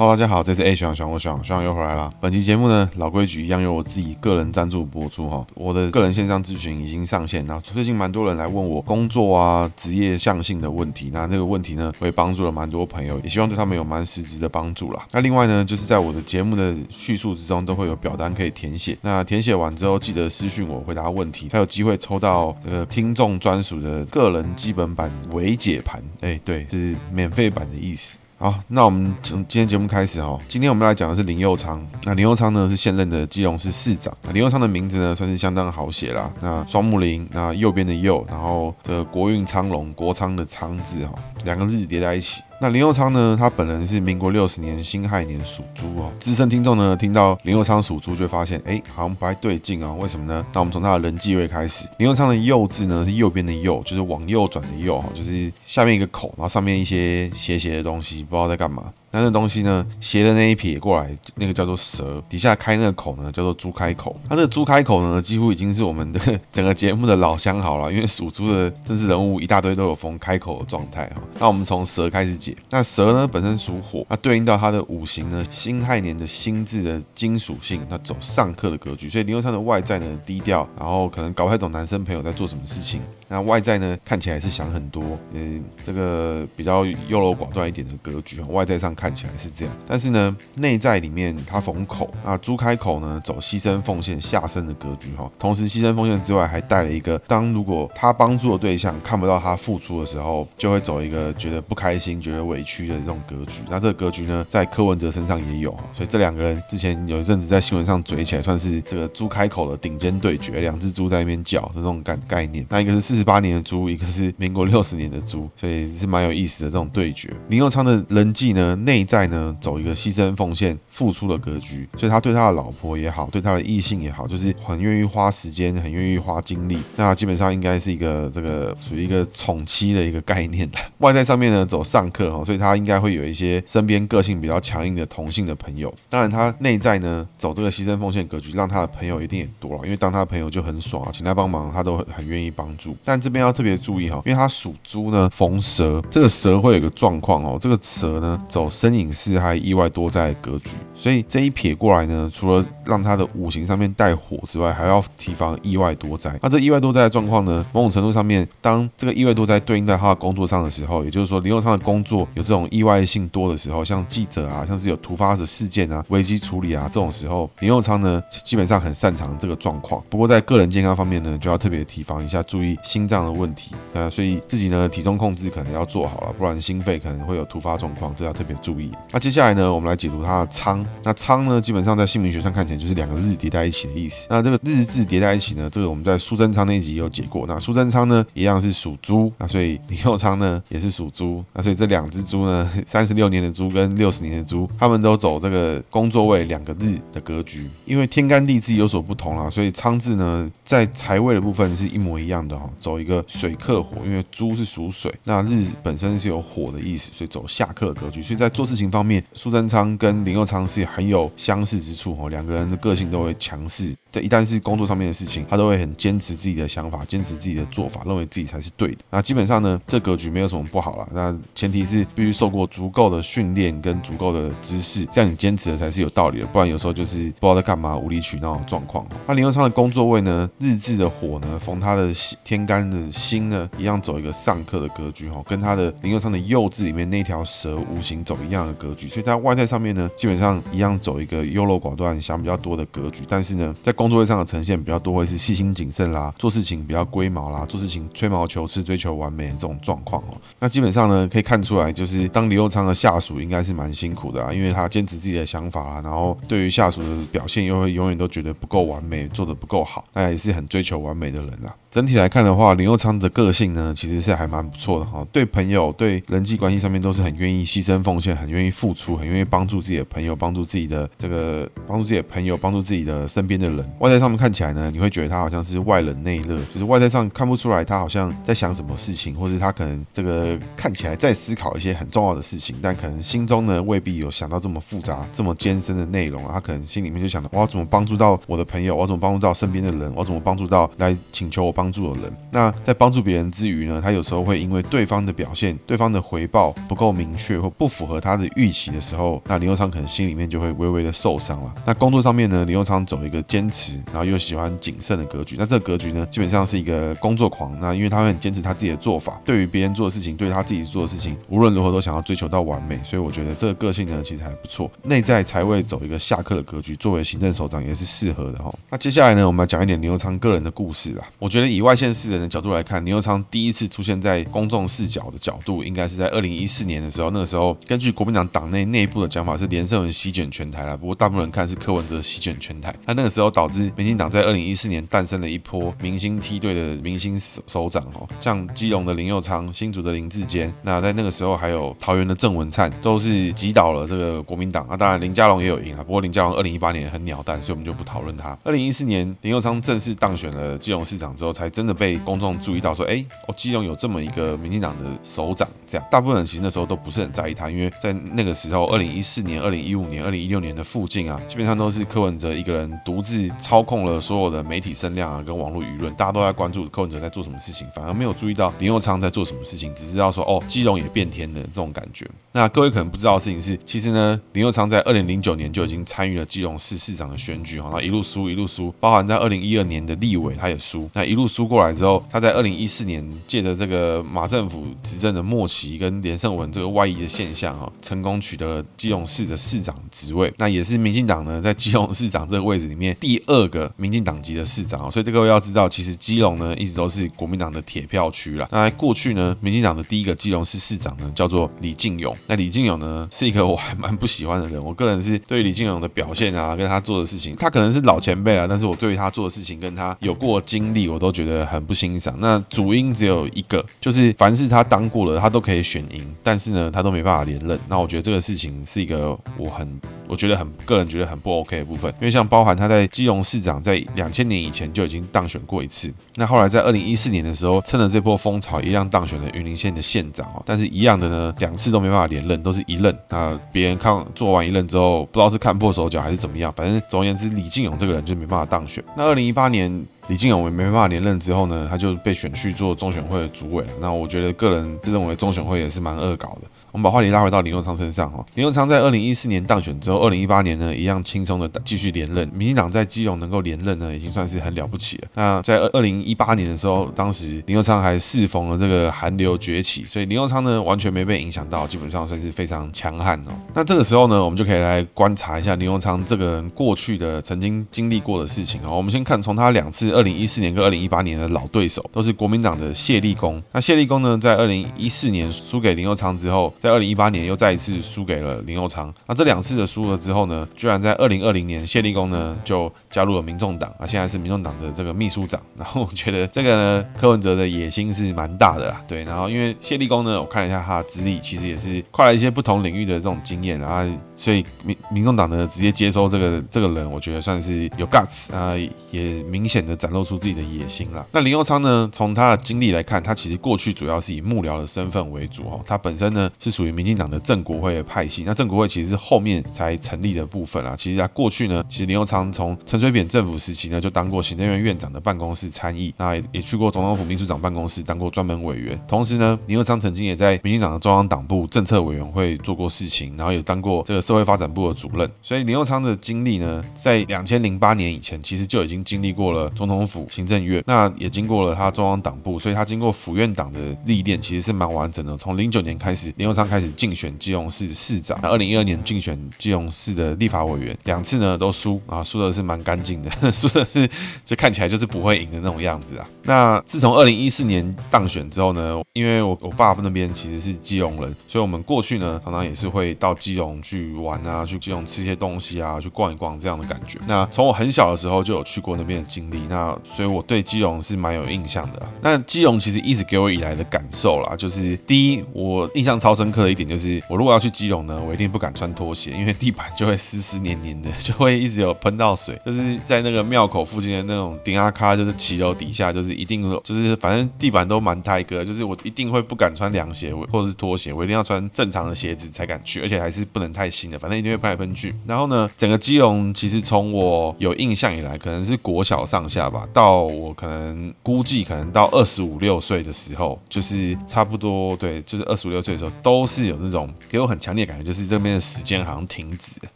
Hello，大家好，这是 A 学长，学长，我学长，学长又回来了。本期节目呢，老规矩一样由我自己个人赞助播出哈。我的个人线上咨询已经上线，那最近蛮多人来问我工作啊、职业向性的问题，那这个问题呢，我也帮助了蛮多朋友，也希望对他们有蛮实质的帮助啦。那另外呢，就是在我的节目的叙述之中，都会有表单可以填写。那填写完之后，记得私讯我回答问题，才有机会抽到这个听众专属的个人基本版微解盘。哎，对，是免费版的意思。好，那我们从今天节目开始哈。今天我们来讲的是林佑昌。那林佑昌呢，是现任的基隆市市长。那林佑昌的名字呢，算是相当好写啦。那双木林，那右边的右，然后这个国运昌隆，国昌的昌字哈，两个日叠在一起。那林佑昌呢？他本人是民国六十年辛亥年属猪哦。资深听众呢，听到林佑昌属猪，就发现，哎，好像不太对劲哦。为什么呢？那我们从他的人际位开始。林佑昌的右字呢，是右边的右，就是往右转的右，就是下面一个口，然后上面一些斜斜的东西，不知道在干嘛。那那东西呢，斜的那一撇过来，那个叫做蛇，底下开那个口呢，叫做猪开口。那这个猪开口呢，几乎已经是我们的 整个节目的老相好了，因为属猪的政治人物一大堆都有逢开口的状态哈。那我们从蛇开始解。那蛇呢，本身属火，那对应到它的五行呢，辛亥年的辛字的金属性，它走上克的格局，所以林右昌的外在呢低调，然后可能搞不太懂男生朋友在做什么事情。那外在呢，看起来是想很多，嗯，这个比较优柔寡断一点的格局，外在上看起来是这样，但是呢，内在里面他逢口啊，猪开口呢，走牺牲奉献下身的格局哈，同时牺牲奉献之外，还带了一个，当如果他帮助的对象看不到他付出的时候，就会走一个觉得不开心、觉得委屈的这种格局。那这个格局呢，在柯文哲身上也有，所以这两个人之前有一阵子在新闻上嘴起来，算是这个猪开口的顶尖对决，两只猪在那边叫的这种感概念。那一个是四十八年的猪，一个是民国六十年的猪，所以是蛮有意思的这种对决。林佑昌的人际呢，内在呢，走一个牺牲奉献、付出的格局，所以他对他的老婆也好，对他的异性也好，就是很愿意花时间，很愿意花精力。那基本上应该是一个这个属于一个宠妻的一个概念。外在上面呢，走上克哈，所以他应该会有一些身边个性比较强硬的同性的朋友。当然，他内在呢，走这个牺牲奉献格局，让他的朋友一定也多了，因为当他的朋友就很爽啊，请他帮忙，他都很愿意帮助。但这边要。特别注意哈，因为他属猪呢，逢蛇，这个蛇会有个状况哦，这个蛇呢走身隐四害意外多灾的格局，所以这一撇过来呢，除了让他的五行上面带火之外，还要提防意外多灾。那这意外多灾的状况呢，某种程度上面，当这个意外多灾对应在他的工作上的时候，也就是说林右昌的工作有这种意外性多的时候，像记者啊，像是有突发的事件啊、危机处理啊这种时候，林右昌呢基本上很擅长这个状况。不过在个人健康方面呢，就要特别提防一下，注意心脏的问题。呃，所以自己呢体重控制可能要做好了，不然心肺可能会有突发状况，这要特别注意。那接下来呢，我们来解读他的仓。那仓呢，基本上在姓名学上看起来就是两个日叠在一起的意思。那这个日字叠在一起呢，这个我们在苏贞昌那一集有解过。那苏贞昌呢，一样是属猪，那所以林右昌呢也是属猪。那所以这两只猪呢，三十六年的猪跟六十年的猪，他们都走这个工作位两个日的格局。因为天干地支有所不同啦，所以昌字呢在财位的部分是一模一样的哈，走一个水克。火，因为猪是属水，那日本身是有火的意思，所以走下克格局。所以在做事情方面，苏贞昌跟林佑昌是很有相似之处哦，两个人的个性都会强势。这，一旦是工作上面的事情，他都会很坚持自己的想法，坚持自己的做法，认为自己才是对的。那基本上呢，这格局没有什么不好啦。那前提是必须受过足够的训练跟足够的知识，这样你坚持的才是有道理的。不然有时候就是不知道在干嘛，无理取闹的状况。那林右昌的工作位呢，日志的火呢，逢他的天干的心呢，一样走一个上克的格局哈，跟他的林右昌的右字里面那条蛇无形走一样的格局。所以他外在上面呢，基本上一样走一个优柔寡断、想比较比较多的格局。但是呢，在工作位上的呈现比较多，会是细心谨慎啦，做事情比较龟毛啦，做事情吹毛求疵，追求完美的这种状况哦。那基本上呢，可以看出来，就是当林佑昌的下属应该是蛮辛苦的啊，因为他坚持自己的想法啊，然后对于下属的表现又会永远都觉得不够完美，做得不够好，那也是很追求完美的人啊。整体来看的话，林佑昌的个性呢，其实是还蛮不错的哈。对朋友、对人际关系上面都是很愿意牺牲奉献，很愿意付出，很愿意帮助自己的朋友，帮助自己的这个帮助自己的朋朋友，帮助自己的身边的人。外在上面看起来呢，你会觉得他好像是外冷内热，就是外在上看不出来他好像在想什么事情，或是他可能这个看起来在思考一些很重要的事情，但可能心中呢未必有想到这么复杂、这么艰深的内容啊。他可能心里面就想着，我要怎么帮助到我的朋友，我要怎么帮助到身边的人，我怎么帮助到来请求我帮助的人。那在帮助别人之余呢，他有时候会因为对方的表现、对方的回报不够明确或不符合他的预期的时候，那林右昌可能心里面就会微微的受伤了。那工作上面呢，林右昌走一个坚持，然后又喜欢谨慎的格局。那这个格局呢，基本上是一个工作狂。那因为他会很坚持他自己的做法，对于别人做的事情，对他自己做的事情，无论如何都想要追求到完美。所以我觉得这个个性呢，其实还不错。内在才会走一个下课的格局，作为行政首长也是适合的哈。那接下来呢，我们来讲一点林右昌个人的故事啦。我觉得以外县市人的角度来看，林右昌第一次出现在公众视角的角度，应该是在二零一四年的时候。那个时候，根据国民党党内内部的讲法，是连胜文席卷全台了。不过大部分人看是柯文哲席卷全台。那那个时候导致民进党在二零一四年诞生了一波明星梯队的明星首首长哦，像基隆的林佑昌、新竹的林志坚。那在那个时候还有桃园的郑文灿，都是击倒了这个国民党。那当然林佳龙也有赢啊，不过林佳龙二零一八年很鸟蛋，所以我们就不讨论他。二零一四年林佑昌正式当选了基隆市长之后，才真的被公众注意到说，哎，哦，基隆有这么一个民进党的首长。这样，大部分人其实那时候都不是很在意他，因为在那个时候，二零一四年、二零一五年、二零一六年的附近啊，基本上都是柯文哲一个人独自操控了所有的媒体声量啊，跟网络舆论，大家都在关注柯文哲在做什么事情，反而没有注意到林佑昌在做什么事情，只知道说哦，基隆也变天了这种感觉。那各位可能不知道的事情是，其实呢，林佑昌在二零零九年就已经参与了基隆市市长的选举，然后一路输一路输，包含在二零一二年的立委他也输，那一路输过来之后，他在二零一四年借着这个马政府执政的末期跟连胜文这个外移的现象啊，成功取得了基隆市的市长职位，那也是民进党呢在基隆市长这个位置里面第二个民进党籍的市长，所以这个要知道，其实基隆呢一直都是国民党的铁票区啦。那在过去呢，民进党的第一个基隆市市长呢叫做李进勇。那李进勇呢，是一个我还蛮不喜欢的人。我个人是对李进勇的表现啊，跟他做的事情，他可能是老前辈啊，但是我对于他做的事情，跟他有过经历，我都觉得很不欣赏。那主因只有一个，就是凡是他当过了，他都可以可以选赢，但是呢，他都没办法连任。那我觉得这个事情是一个我很。我觉得很个人觉得很不 OK 的部分，因为像包含他在基隆市长在两千年以前就已经当选过一次，那后来在二零一四年的时候趁着这波风潮一样当选了云林县的县长哦，但是一样的呢，两次都没办法连任，都是一任。那别人看做完一任之后，不知道是看破手脚还是怎么样，反正总而言之，李进勇这个人就没办法当选。那二零一八年李进勇没办法连任之后呢，他就被选去做中选会的主委了。那我觉得个人自认为中选会也是蛮恶搞的。我们把话题拉回到林右昌身上哦，林右昌在二零一四年当选之后，二零一八年呢一样轻松的继续连任。民进党在基隆能够连任呢，已经算是很了不起了。那在二二零一八年的时候，当时林右昌还适逢了这个韩流崛起，所以林右昌呢完全没被影响到，基本上算是非常强悍哦。那这个时候呢，我们就可以来观察一下林右昌这个人过去的曾经经历过的事情哦。我们先看从他两次二零一四年跟二零一八年的老对手，都是国民党的谢立功。那谢立功呢，在二零一四年输给林右昌之后，在二零一八年又再一次输给了林右昌。那这两次的输了之后呢，居然在二零二零年谢立功呢就加入了民众党啊，现在是民众党的这个秘书长。然后我觉得这个呢，柯文哲的野心是蛮大的啦。对，然后因为谢立功呢，我看了一下他的资历，其实也是跨了一些不同领域的这种经验，然后所以民民众党呢直接接收这个这个人，我觉得算是有 guts 啊，也明显的展露出自己的野心了。那林右昌呢，从他的经历来看，他其实过去主要是以幕僚的身份为主哦，他本身呢是。属于民进党的正国会的派系，那正国会其实是后面才成立的部分啊。其实他过去呢，其实林佑昌从陈水扁政府时期呢，就当过行政院院长的办公室参议，那也，也去过总统府秘书长办公室当过专门委员。同时呢，林佑昌曾经也在民进党的中央党部政策委员会做过事情，然后也当过这个社会发展部的主任。所以林佑昌的经历呢，在两千零八年以前，其实就已经经历过了总统府、行政院，那也经过了他中央党部，所以他经过府院党的历练，其实是蛮完整的。从零九年开始，林右昌开始竞选基隆市市长，那二零一二年竞选基隆市的立法委员，两次呢都输啊，输的是蛮干净的，输的是就看起来就是不会赢的那种样子啊。那自从二零一四年当选之后呢，因为我我爸爸那边其实是基隆人，所以我们过去呢常常也是会到基隆去玩啊，去基隆吃一些东西啊，去逛一逛这样的感觉。那从我很小的时候就有去过那边的经历，那所以我对基隆是蛮有印象的。那基隆其实一直给我以来的感受啦，就是第一，我印象超深刻的一点就是，我如果要去基隆呢，我一定不敢穿拖鞋，因为地板就会湿湿黏黏的，就会一直有喷到水。就是在那个庙口附近的那种顶阿卡，就是骑楼底下，就是一定就是反正地板都蛮胎哥，就是我一定会不敢穿凉鞋或者是拖鞋，我一定要穿正常的鞋子才敢去，而且还是不能太新的，反正一定会喷来喷去。然后呢，整个基隆其实从我有印象以来，可能是国小上下吧，到我可能估计可能到二十五六岁的时候，就是差不多对，就是二十五六岁的时候，都都是有那种给我很强烈的感觉，就是这边的时间好像停止。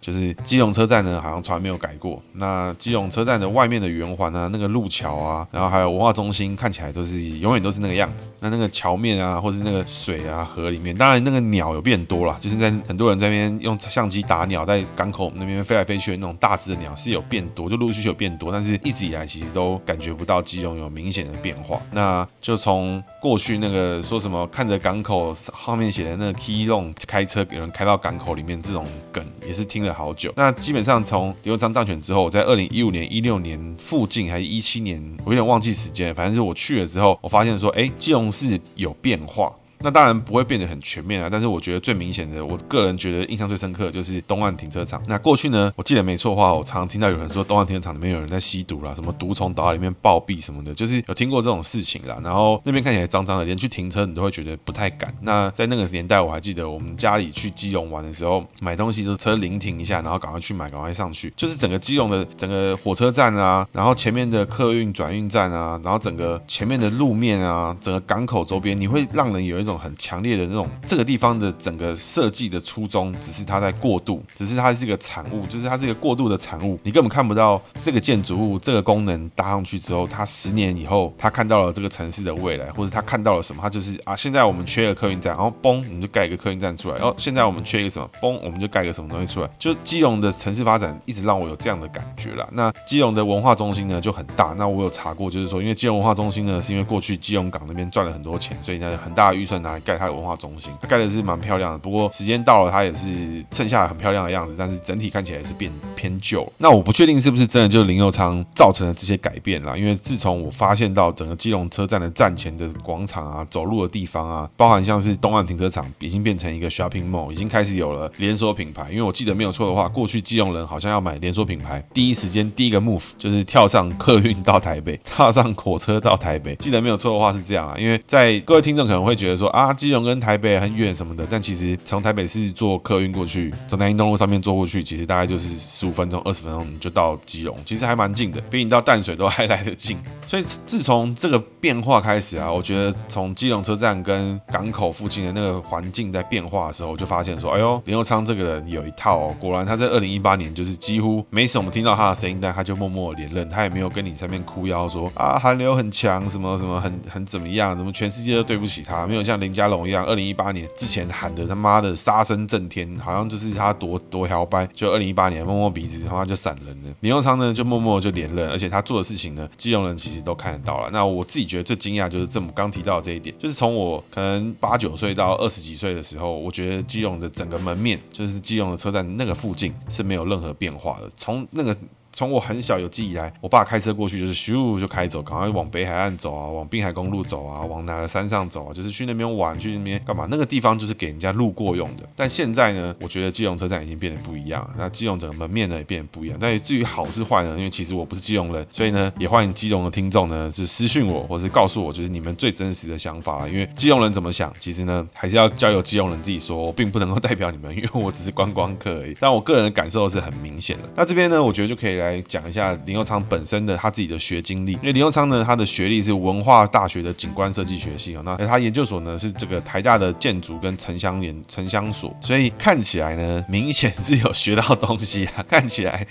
就是基隆车站呢，好像从来没有改过。那基隆车站的外面的圆环啊，那个路桥啊，然后还有文化中心，看起来都是永远都是那个样子。那那个桥面啊，或是那个水啊、河里面，当然那个鸟有变多了，就是在很多人在那边用相机打鸟，在港口那边飞来飞去的那种大只的鸟是有变多，就陆续有变多，但是一直以来其实都感觉不到基隆有明显的变化。那就从过去那个说什么看着港口后面写的那个 Keylong 开车给人开到港口里面这种梗，也是听了好久。那基本上从林右昌当选之后，我在二零一五年、一六年附近，还是一七年，我有点忘记时间，反正是我去了之后，我发现说，哎，基隆市有变化。那当然不会变得很全面啊，但是我觉得最明显的，我个人觉得印象最深刻的就是东岸停车场。那过去呢，我记得没错的话，我常常听到有人说东岸停车场里面有人在吸毒啦，什么毒虫倒在里面暴毙什么的，就是有听过这种事情啦。然后那边看起来脏脏的，连去停车你都会觉得不太敢。那在那个年代，我还记得我们家里去基隆玩的时候，买东西都车临停一下，然后赶快去买，赶快上去。就是整个基隆的整个火车站啊，然后前面的客运转运站啊，然后整个前面的路面啊，整个港口周边，你会让人有一种种很强烈的。那种这个地方的整个设计的初衷，只是它在过渡，只是它是一个产物，就是它是一个过渡的产物，你根本看不到这个建筑物这个功能搭上去之后，它十年以后，它看到了这个城市的未来，或者它看到了什么，它就是啊，现在我们缺一个客运站，然后嘣，我们就盖一个客运站出来，然后现在我们缺一个什么，嘣，我们就盖个什么东西出来，就基隆的城市发展一直让我有这样的感觉啦。那基隆的文化中心呢就很大，那我有查过，就是说，因为基隆文化中心呢是因为过去基隆港那边赚了很多钱，所以呢很大的预算拿来盖它的文化中心。盖的是蛮漂亮的，不过时间到了，它也是剩下很漂亮的样子，但是整体看起来是变偏旧。那我不确定是不是真的就是林右昌造成了这些改变啦，因为自从我发现到整个基隆车站的站前的广场啊、走路的地方啊，包含像是东岸停车场，已经变成一个 shopping mall，已经开始有了连锁品牌。因为我记得没有错的话，过去基隆人好像要买连锁品牌，第一时间第一个 move 就是跳上客运到台北，跳上火车到台北。记得没有错的话是这样啊，因为在各位听众可能会觉得说啊，基隆跟台北很远什么的，但其实从台北市坐客运过去，从南京东路上面坐过去，其实大概就是十五分钟、二十分钟你就到基隆，其实还蛮近的，比你到淡水都还来得近。所以自从这个变化开始啊，我觉得从基隆车站跟港口附近的那个环境在变化的时候，我就发现说，哎呦，林佑昌这个人有一套哦。果然他在二零一八年就是几乎没什么听到他的声音，但他就默默连任，他也没有跟你上面哭腰说啊韩流很强，什么什么很很怎么样，怎么全世界都对不起他，没有像林家龙一样，二零一八年之前。喊的他妈的杀声震天，好像就是他多多摇摆，就二零一八年摸摸鼻子，他妈就闪人了。林右昌呢，就默默就连任，而且他做的事情呢，基隆人其实都看得到了。那我自己觉得最惊讶就是这么刚提到的这一点，就是从我可能八九岁到二十几岁的时候，我觉得基隆的整个门面，就是基隆的车站那个附近是没有任何变化的，从那个。从我很小有记忆以来，我爸开车过去就是咻就开走，赶快往北海岸走啊，往滨海公路走啊，往哪个山上走啊，就是去那边玩，去那边干嘛？那个地方就是给人家路过用的。但现在呢，我觉得基隆车站已经变得不一样，那基隆整个门面呢也变得不一样。但至于好是坏呢，因为其实我不是基隆人，所以呢，也欢迎基隆的听众呢是私讯我，或是告诉我，就是你们最真实的想法。因为基隆人怎么想，其实呢还是要交由基隆人自己说，并不能够代表你们，因为我只是观光客而已。但我个人的感受是很明显的。那这边呢，我觉得就可以来讲一下林右昌本身的他自己的学经历，因为林右昌呢，他的学历是文化大学的景观设计学系啊，那他研究所呢是这个台大的建筑跟城乡研城乡所，所以看起来呢，明显是有学到东西啊。看起来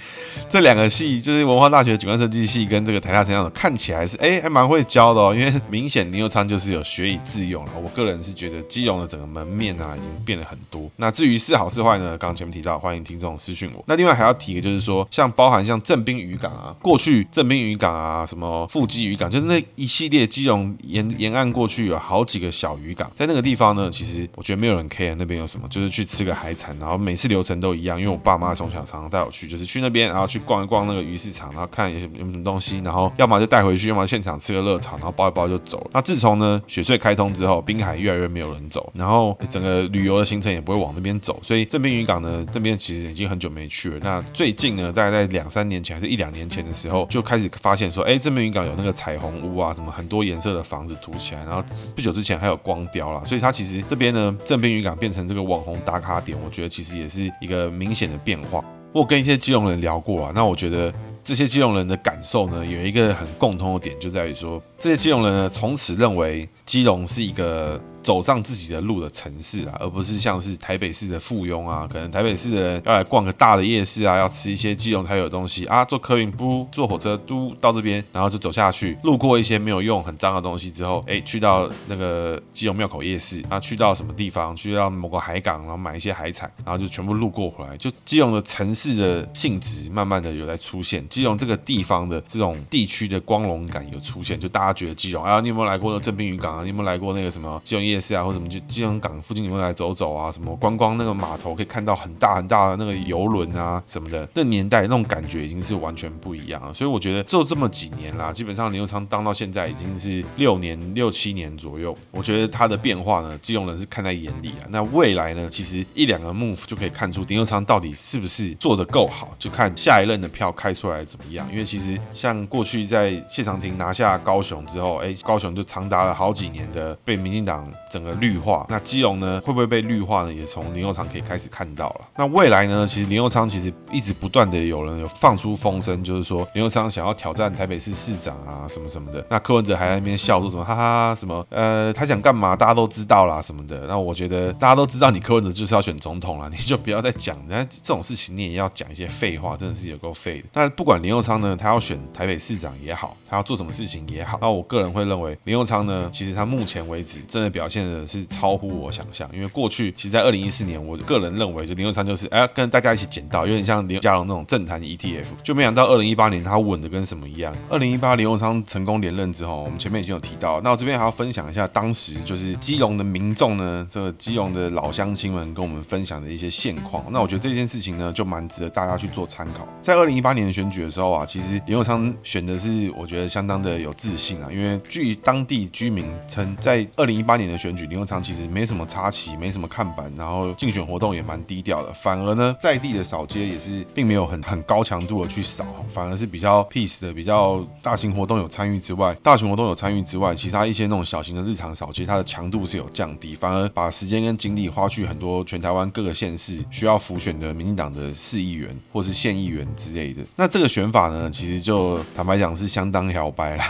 这两个系就是文化大学景观设计系跟这个台大城乡所，看起来是哎还蛮会教的哦，因为明显林右昌就是有学以致用了。我个人是觉得基隆的整个门面啊已经变了很多。那至于是好是坏呢？刚刚前面提到，欢迎听众私讯我。那另外还要提的就是说，像包含像像正滨渔港啊，过去正滨渔港啊，什么富基渔港，就是那一系列基隆沿沿岸过去有好几个小渔港，在那个地方呢，其实我觉得没有人 care 那边有什么，就是去吃个海产，然后每次流程都一样，因为我爸妈从小常常带我去，就是去那边，然后去逛一逛那个鱼市场，然后看有有什么东西，然后要么就带回去，要么现场吃个热炒，然后包一包就走了。那自从呢雪隧开通之后，滨海越来越没有人走，然后整个旅游的行程也不会往那边走，所以正滨渔港呢这边其实已经很久没去了。那最近呢，大概在两三年前还是一两年前的时候，就开始发现说，哎，正滨渔港有那个彩虹屋啊，什么很多颜色的房子涂起来，然后不久之前还有光雕啦，所以它其实这边呢，正滨渔港变成这个网红打卡点，我觉得其实也是一个明显的变化。我跟一些基隆人聊过啊，那我觉得这些基隆人的感受呢，有一个很共通的点，就在于说，这些基隆人呢，从此认为基隆是一个。走上自己的路的城市啊，而不是像是台北市的附庸啊，可能台北市的人要来逛个大的夜市啊，要吃一些基隆才有的东西啊，坐客运不坐火车都到这边，然后就走下去，路过一些没有用、很脏的东西之后，哎，去到那个基隆庙口夜市啊，去到什么地方，去到某个海港，然后买一些海产，然后就全部路过回来，就基隆的城市的性质慢慢的有在出现，基隆这个地方的这种地区的光荣感有出现，就大觉得基隆啊，你有没有来过那正滨渔港啊？你有没有来过那个什么基隆夜市啊，或者什么就基隆港附近，有没有来走走啊？什么观光那个码头可以看到很大很大的那个游轮啊什么的，那年代那种感觉已经是完全不一样了。所以我觉得就这么几年啦，基本上林佑昌当到现在已经是六年六七年左右，我觉得他的变化呢，基隆人是看在眼里啊。那未来呢，其实一两个 move 就可以看出林佑昌到底是不是做得够好，就看下一任的票开出来怎么样。因为其实像过去在谢长廷拿下高雄之后，哎，高雄就长达了好几年的被民进党整个绿化。那基隆呢，会不会被绿化呢？也从林佑昌可以开始看到了。那未来呢？其实林佑昌其实一直不断的有人有放出风声，就是说林佑昌想要挑战台北市市长啊，什么什么的。那柯文哲还在那边笑说什么哈哈什么呃，他想干嘛？大家都知道啦什么的。那我觉得大家都知道你柯文哲就是要选总统了，你就不要再讲。那这种事情你也要讲一些废话，真的是有够废的。那不管林佑昌呢，他要选台北市长也好，他要做什么事情也好，我个人会认为林右昌呢，其实他目前为止真的表现的是超。乎我想象，因为过去其实，在二零一四年，我个人认为，就林右昌就是哎，跟大家一起捡到，有点像林佳龙那种政坛 ETF，就没想到二零一八年他稳的跟什么一样。二零一八林右昌成功连任之后，我们前面已经有提到，那我这边还要分享一下当时就是基隆的民众呢，这个基隆的老乡亲们跟我们分享的一些现况。那我觉得这件事情呢，就蛮值得大家去做参考。在二零一八年的选举的时候啊，其实林右昌选的是我觉得相当的有自信啊，因为据当地居民称，在二零一八年的选举，林右昌其实。没什么插旗，没什么看板，然后竞选活动也蛮低调的。反而呢，在地的扫街也是并没有很很高强度的去扫，反而是比较 peace 的，比较大型活动有参与之外，大型活动有参与之外，其他一些那种小型的日常扫街，它的强度是有降低，反而把时间跟精力花去很多全台湾各个县市需要浮选的民进党的市议员或是县议员之类的。那这个选法呢，其实就坦白讲是相当摇摆啦，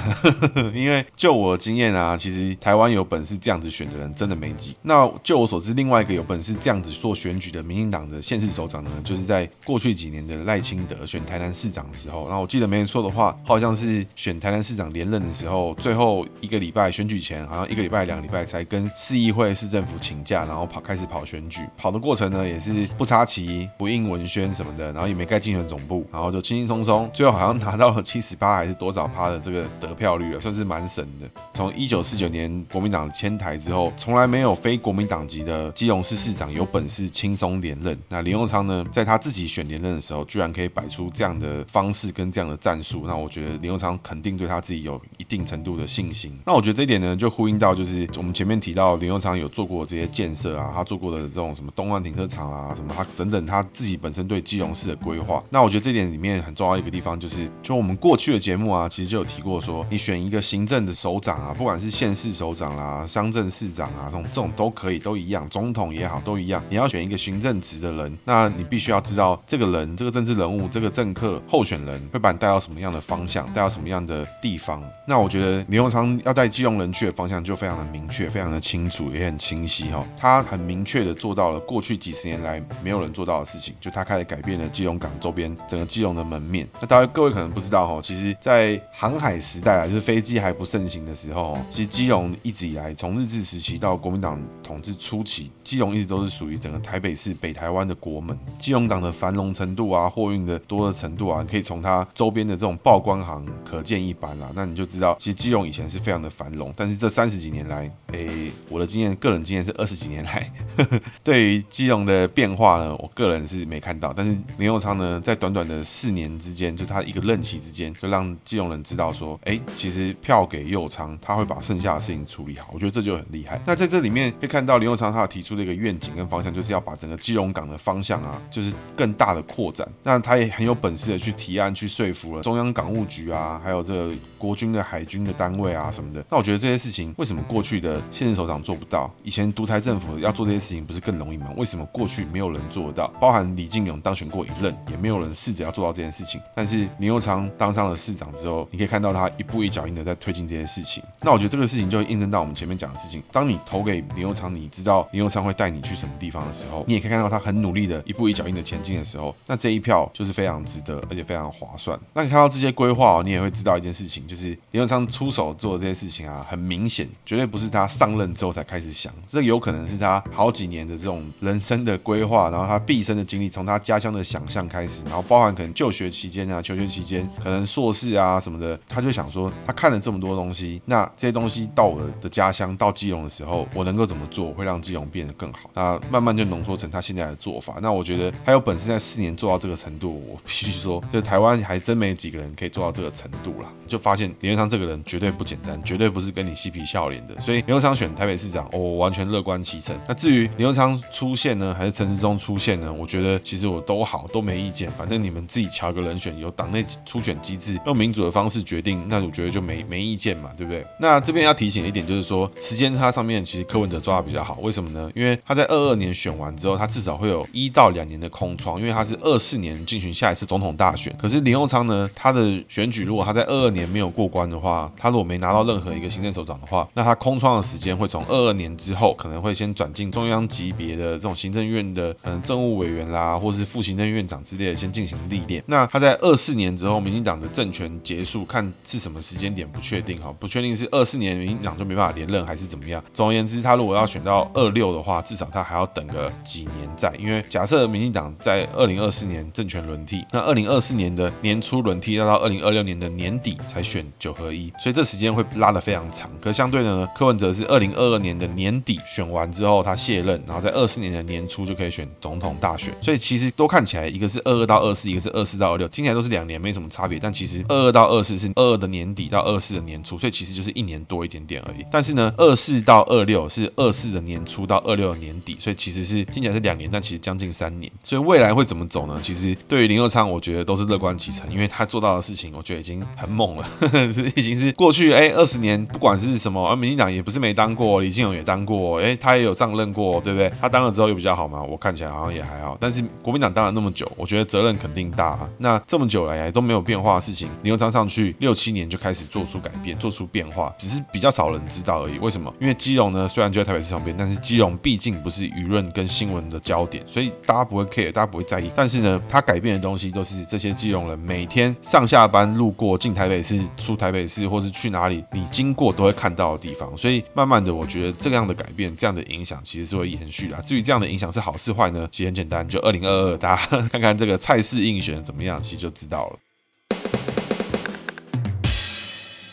因为就我的经验啊，其实台湾有本事这样子选的人真的没几。那就我所知，另外一个有本事这样子做选举的民进党的县市首长呢，就是在过去几年的赖清德选台南市长的时候，那我记得没错的话，好像是选台南市长连任的时候，最后一个礼拜选举前，好像一个礼拜、两个礼拜才跟市议会、市政府请假，然后跑开始跑选举，跑的过程呢也是不插旗、不印文宣什么的，然后也没盖竞选总部，然后就轻轻松松，最后好像拿到了七十八还是多少趴的这个得票率了，算是蛮神的。从一九四九年国民党迁台之后，从来没有非国民党籍的基隆市市长有本事轻松连任。那林右昌呢，在他自己选连任的时候，居然可以摆出这样的方式跟这样的战术。那我觉得林右昌肯定对他自己有一定程度的信心。那我觉得这一点呢，就呼应到就是我们前面提到林右昌有做过这些建设啊，他做过的这种什么东岸停车场啊，什么他等等他自己本身对基隆市的规划。那我觉得这点里面很重要一个地方就是，就我们过去的节目啊，其实就有提过说，你选一个行政的首长啊。不管是县市首长啦、乡镇市长啊，这种这种都可以，都一样。总统也好，都一样。你要选一个行政职的人，那你必须要知道这个人、这个政治人物、这个政客候选人会把你带到什么样的方向，带到什么样的地方。那我觉得林右昌要带基隆人去的方向就非常的明确，非常的清楚，也很清晰哈。他很明确的做到了过去几十年来没有人做到的事情，就他开始改变了基隆港周边整个基隆的门面。那大家各位可能不知道哈，其实，在航海时代啊，就是非业绩还不盛行的时候，其实基隆一直以来，从日治时期到国民党统治初期，基隆一直都是属于整个台北市北台湾的国门。基隆港的繁荣程度啊，货运的多的程度啊，可以从它周边的这种报关行可见一斑啦。那你就知道，其实基隆以前是非常的繁荣，但是这三十几年来，诶、我的经验，个人经验是二十几年来，呵 呵对于基隆的变化呢，我个人是没看到。但是林佑昌呢，在短短的四年之间，就他一个任期之间，就让基隆人知道说，诶、其实票给右昌，他会把剩下的事情处理好。我觉得这就很厉害。那在这里面可以看到林佑昌他提出的一个愿景跟方向，就是要把整个基隆港的方向啊，就是更大的扩展。那他也很有本事的去提案，去说服了中央港务局啊，还有这个国军的海军的单位啊什么的。那我觉得这些事情，为什么过去的现任首长做不到？以前独裁政府要做这些事情，不是更容易吗？为什么过去没有人做得到？包含李进勇当选过一任，也没有人试着要做到这件事情。但是林佑昌当上了市长之后，你可以看到他一步一脚印的在推进这件事情。那我觉得这个事情就印证到我们前面讲的事情。当你投给林佑昌，你知道林佑昌会带你去什么地方的时候，你也可以看到他很努力的一步一脚印的前进的时候，那这一票就是非常值得，而且非常划算。那你看到这些规划，你也会知道一件事情，就是林佑昌出手做的这些事情啊，很明显，绝对不是他上任之后才开始想，这有可能是他好几年的这种人生的规划，然后他毕生的经历，从他家乡的想象开始，然后包含可能就学期间啊、求学期间，可能硕士啊什么的，他就想说，他看了这么多东西，那这些东西到我的家乡，到基隆的时候，我能够怎么做，会让基隆变得更好？那慢慢就浓缩成他现在的做法。那我觉得他有本事在四年做到这个程度，我必须说，就台湾还真没几个人可以做到这个程度了。就发现李元昌这个人绝对不简单，绝对不是跟你嬉皮笑脸的。所以右昌选台北市长，我、完全乐观其成。那至于林右昌出现呢，还是陈时中出现呢？我觉得其实我都好，都没意见。反正你们自己瞧个人选，有党内初选机制，用民主的方式决定，那我觉得就没没意见嘛，对不对？那这边要提醒一点，就是说时间差上面，其实柯文哲抓的比较好。为什么呢？因为他在二二年选完之后，他至少会有一到两年的空窗，因为他是二四年进行下一次总统大选。可是林右昌呢，他的选举如果他在二二年没有过关的话，他如果没拿到任何一个行政首长的话，那他空窗的时间会从二二年之后，可能会先转进中央级别的这种行政院的可能政务委员啦，或是副行政院长之类的，先进行历练。那他在二四年之后，民进党的政权结束，看是什么时间点不确定哈，不确定是二四年民进党就没办法连任，还是怎么样？总而言之，他如果要选到二六的话，至少他还要等个几年在，因为假设民进党在二零二四年政权轮替，那二零二四年的年初轮替，要到二零二六年的年底才选九合一，所以这时间会拉得非常长。可相对的呢，柯文哲是是二零二二年的年底选完之后他卸任，然后在二四年的年初就可以选总统大选。所以其实都看起来，一个是二二到二四，一个是二四到二六，听起来都是两年，没什么差别。但其实二二到二四是二二的年底到二四的年初，所以其实就是一年多一点点而已。但是呢，二四到二六是二四的年初到二六的年底，所以其实是听起来是两年，但其实将近三年。所以未来会怎么走呢？其实对于林佑昌，我觉得都是乐观其成，因为他做到的事情，我觉得已经很猛了。呵 呵已经是过去哎二十年，不管是什么，而民进党也不是没没当过，李进勇也当过，哎，他也有上任过，对不对？他当了之后又比较好吗？我看起来好像也还好。但是国民党当了那么久，我觉得责任肯定大啊。那这么久来都没有变化的事情，林右昌上去六七年就开始做出改变，做出变化，只是比较少人知道而已。为什么？因为基隆呢，虽然就在台北市旁边，但是基隆毕竟不是舆论跟新闻的焦点，所以大家不会 care，大家不会在意。但是呢，他改变的东西都是这些基隆人每天上下班路过进台北市、出台北市，或是去哪里，你经过都会看到的地方，所以慢慢的，我觉得这样的改变，这样的影响，其实是会延续的。至于这样的影响是好是坏呢？其实很简单，就二零二二，大家看看这个蔡氏应选怎么样，其实就知道了。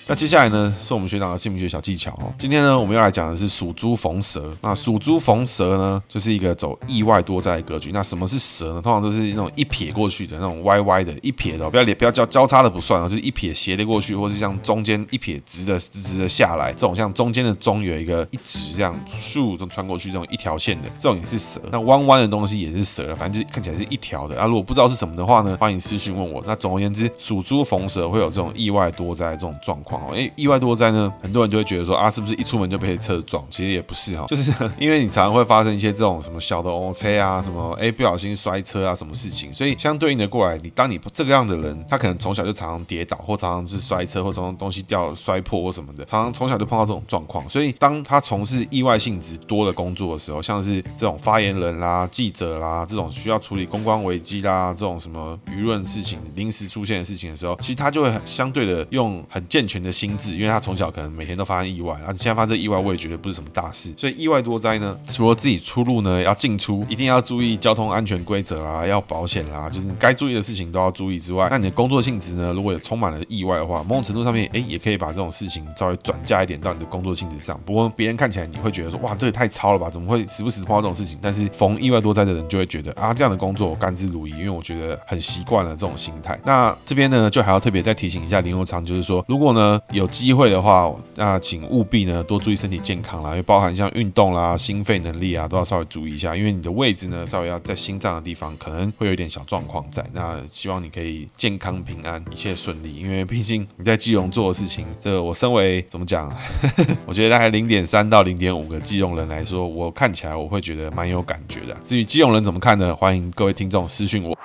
那接下来呢，是我们学长的姓名学小技巧哦。今天呢，我们要来讲的是属猪逢蛇。那属猪逢蛇呢，就是一个走意外多灾的格局。那什么是蛇呢？通常都是那种一撇过去的那种歪歪的，一撇的，不要连不要交交叉的不算哦，就是一撇斜的过去，或是像中间一撇直的直直的下来，这种像中间的中有一个一直这样竖都穿过去这种一条线的，这种也是蛇。那弯弯的东西也是蛇，反正就是看起来是一条的。啊，如果不知道是什么的话呢，欢迎私讯问我。那总而言之，属猪逢蛇会有这种意外多灾这种状况。哎，意外多灾呢？很多人就会觉得说啊，是不是一出门就被车撞？其实也不是哈，就是因为你常常会发生一些这种什么小的欧车啊，什么哎不小心摔车啊，什么事情。所以相对应的过来，你当你这个样的人，他可能从小就常常跌倒，或常常是摔车，或从东西掉摔破或什么的，常常从小就碰到这种状况。所以当他从事意外性质多的工作的时候，像是这种发言人啦、记者啦，这种需要处理公关危机啦，这种什么舆论事情临时出现的事情的时候，其实他就会很相对的用很健全的。心智，因为他从小可能每天都发生意外，然后现在发生意外，我也觉得不是什么大事。所以意外多灾呢，除了自己出入呢要进出，一定要注意交通安全规则啦，要保险啦，就是你该注意的事情都要注意之外，那你的工作性质呢，如果有充满了意外的话，某种程度上面，哎，也可以把这种事情稍微转嫁一点到你的工作性质上。不过别人看起来你会觉得说，哇，这也太超了吧？怎么会时不时碰到这种事情？但是逢意外多灾的人就会觉得啊，这样的工作我甘之如饴，因为我觉得很习惯了这种心态。那这边呢，就还要特别再提醒一下林右昌，就是说，如果呢有机会的话，那请务必呢多注意身体健康啦，因为包含像运动啦、心肺能力啊，都要稍微注意一下，因为你的位置呢稍微要在心脏的地方，可能会有一点小状况在。那希望你可以健康平安，一切顺利，因为毕竟你在基隆做的事情，这我身为怎么讲，我觉得大概零点三到零点五个基隆人来说，我看起来我会觉得蛮有感觉的。至于基隆人怎么看呢？欢迎各位听众私讯我。